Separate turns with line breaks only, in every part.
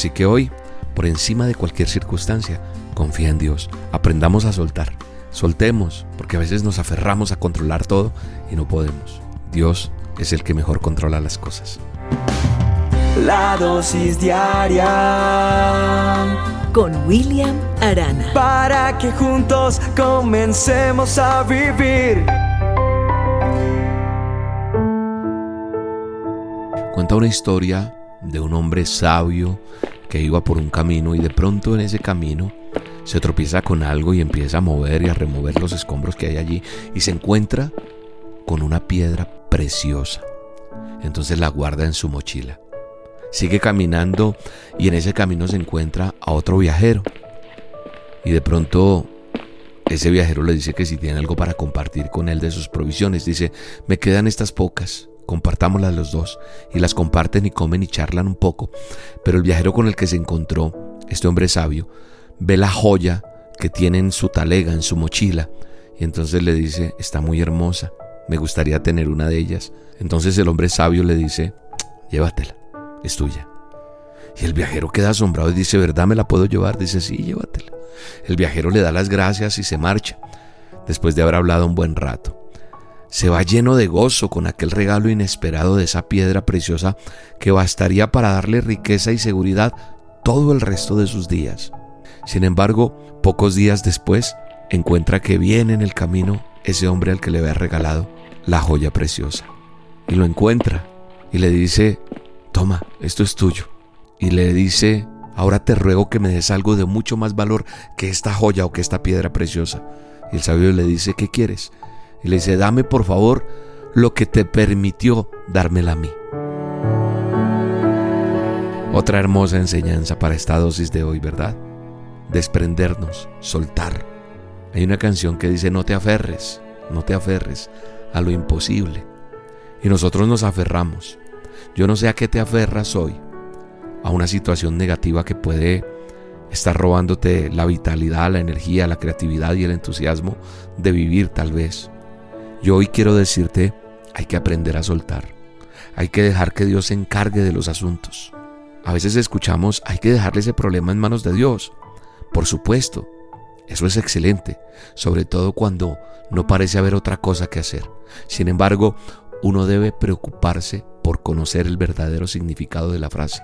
Así que hoy, por encima de cualquier circunstancia, confía en Dios. Aprendamos a soltar. Soltemos, porque a veces nos aferramos a controlar todo y no podemos. Dios es el que mejor controla las cosas.
La dosis diaria
con William Arana.
Para que juntos comencemos a vivir.
Cuenta una historia de un hombre sabio que iba por un camino y de pronto en ese camino se tropieza con algo y empieza a mover y a remover los escombros que hay allí y se encuentra con una piedra preciosa. Entonces la guarda en su mochila. Sigue caminando y en ese camino se encuentra a otro viajero. Y de pronto ese viajero le dice que si tiene algo para compartir con él de sus provisiones, dice, me quedan estas pocas, compartámoslas los dos. Y las comparten y comen y charlan un poco. Pero el viajero con el que se encontró, este hombre sabio, ve la joya que tiene en su talega, en su mochila. Y entonces le dice, está muy hermosa, me gustaría tener una de ellas. Entonces el hombre sabio le dice, llévatela es tuya. Y el viajero queda asombrado y dice, ¿verdad me la puedo llevar? Dice, sí, llévatela. El viajero le da las gracias y se marcha, después de haber hablado un buen rato. Se va lleno de gozo con aquel regalo inesperado de esa piedra preciosa que bastaría para darle riqueza y seguridad todo el resto de sus días. Sin embargo, pocos días después, encuentra que viene en el camino ese hombre al que le había regalado la joya preciosa. Y lo encuentra y le dice, toma, esto es tuyo. Y le dice, ahora te ruego que me des algo de mucho más valor que esta joya o que esta piedra preciosa. Y el sabio le dice, ¿qué quieres? Y le dice, dame por favor lo que te permitió dármela a mí. Otra hermosa enseñanza para esta dosis de hoy, ¿verdad? Desprendernos, soltar. Hay una canción que dice, no te aferres, no te aferres a lo imposible. Y nosotros nos aferramos. Yo no sé a qué te aferras hoy, a una situación negativa que puede estar robándote la vitalidad, la energía, la creatividad y el entusiasmo de vivir tal vez. Yo hoy quiero decirte, hay que aprender a soltar. Hay que dejar que Dios se encargue de los asuntos. A veces escuchamos, hay que dejarle ese problema en manos de Dios. Por supuesto, eso es excelente, sobre todo cuando no parece haber otra cosa que hacer. Sin embargo, uno debe preocuparse por conocer el verdadero significado de la frase.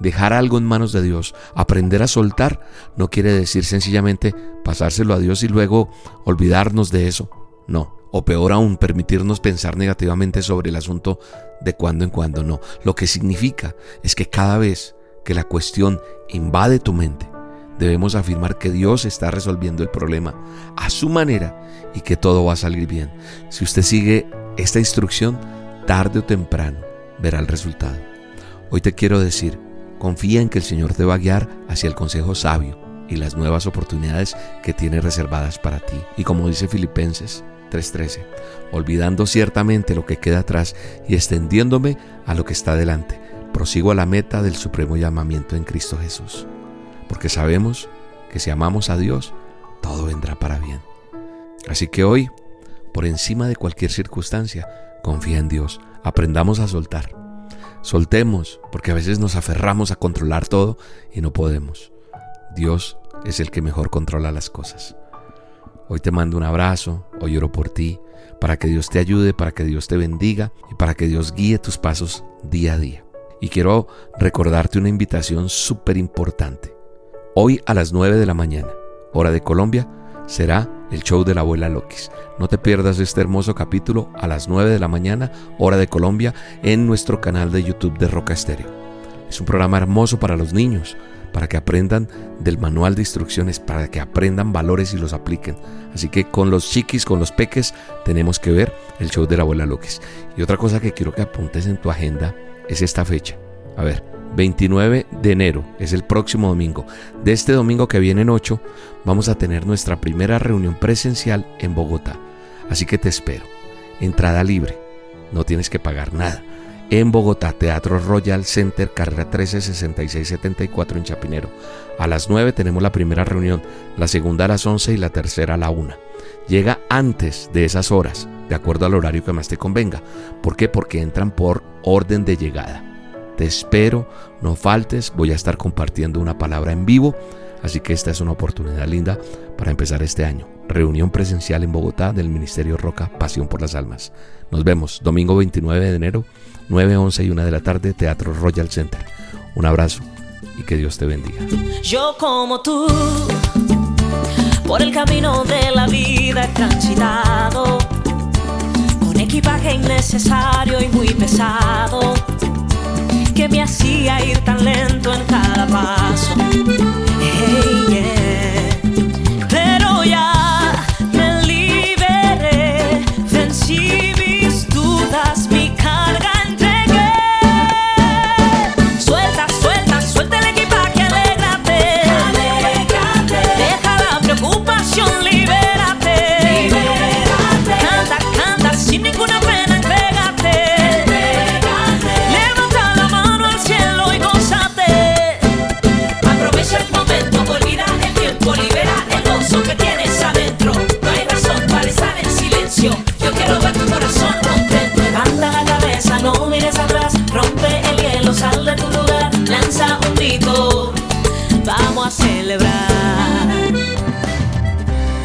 Dejar algo en manos de Dios, aprender a soltar, no quiere decir sencillamente pasárselo a Dios y luego olvidarnos de eso. No. O peor aún, permitirnos pensar negativamente sobre el asunto de cuando en cuando no. Lo que significa es que cada vez que la cuestión invade tu mente, debemos afirmar que Dios está resolviendo el problema a su manera y que todo va a salir bien. Si usted sigue esta instrucción, tarde o temprano verá el resultado. Hoy te quiero decir, confía en que el Señor te va a guiar hacia el consejo sabio y las nuevas oportunidades que tiene reservadas para ti. Y como dice Filipenses 3:13, olvidando ciertamente lo que queda atrás y extendiéndome a lo que está delante, prosigo a la meta del supremo llamamiento en Cristo Jesús. Porque sabemos que si amamos a Dios, todo vendrá para bien. Así que hoy, por encima de cualquier circunstancia, confía en Dios Aprendamos a soltar. Soltemos, porque a veces nos aferramos a controlar todo y no podemos. Dios es el que mejor controla las cosas. Hoy te mando un abrazo, hoy oro por ti, para que Dios te ayude, para que Dios te bendiga y para que Dios guíe tus pasos día a día. Y quiero recordarte una invitación súper importante. Hoy a las 9 de la mañana, hora de Colombia, será el show de la abuela Lokis. No te pierdas este hermoso capítulo a las 9 de la mañana, hora de Colombia, en nuestro canal de YouTube de Roca Estéreo. Es un programa hermoso para los niños, para que aprendan del manual de instrucciones, para que aprendan valores y los apliquen. Así que con los chiquis, con los peques, tenemos que ver el show de la abuela Lokis. Y otra cosa que quiero que apuntes en tu agenda es esta fecha. A ver, 29 de enero, es el próximo domingo. De este domingo que viene en 8, vamos a tener nuestra primera reunión presencial en Bogotá. Así que te espero. Entrada libre, no tienes que pagar nada. En Bogotá, Teatro Royal Center, carrera 136674 en Chapinero. A las 9 tenemos la primera reunión, la segunda a las 11 y la tercera a la 1. Llega antes de esas horas, de acuerdo al horario que más te convenga. ¿Por qué? Porque entran por orden de llegada. Te espero, no faltes, voy a estar compartiendo una palabra en vivo, así que esta es una oportunidad linda para empezar este año. Reunión presencial en Bogotá del Ministerio Roca Pasión por las Almas. Nos vemos domingo 29 de enero, 9, 11 y 1 de la tarde, Teatro Royal Center. Un abrazo y que Dios te bendiga.
Yo como tú, por el camino de la vida transitado, con equipaje innecesario y muy pesado, que me hacía ir tan lento en cada paso. yeah.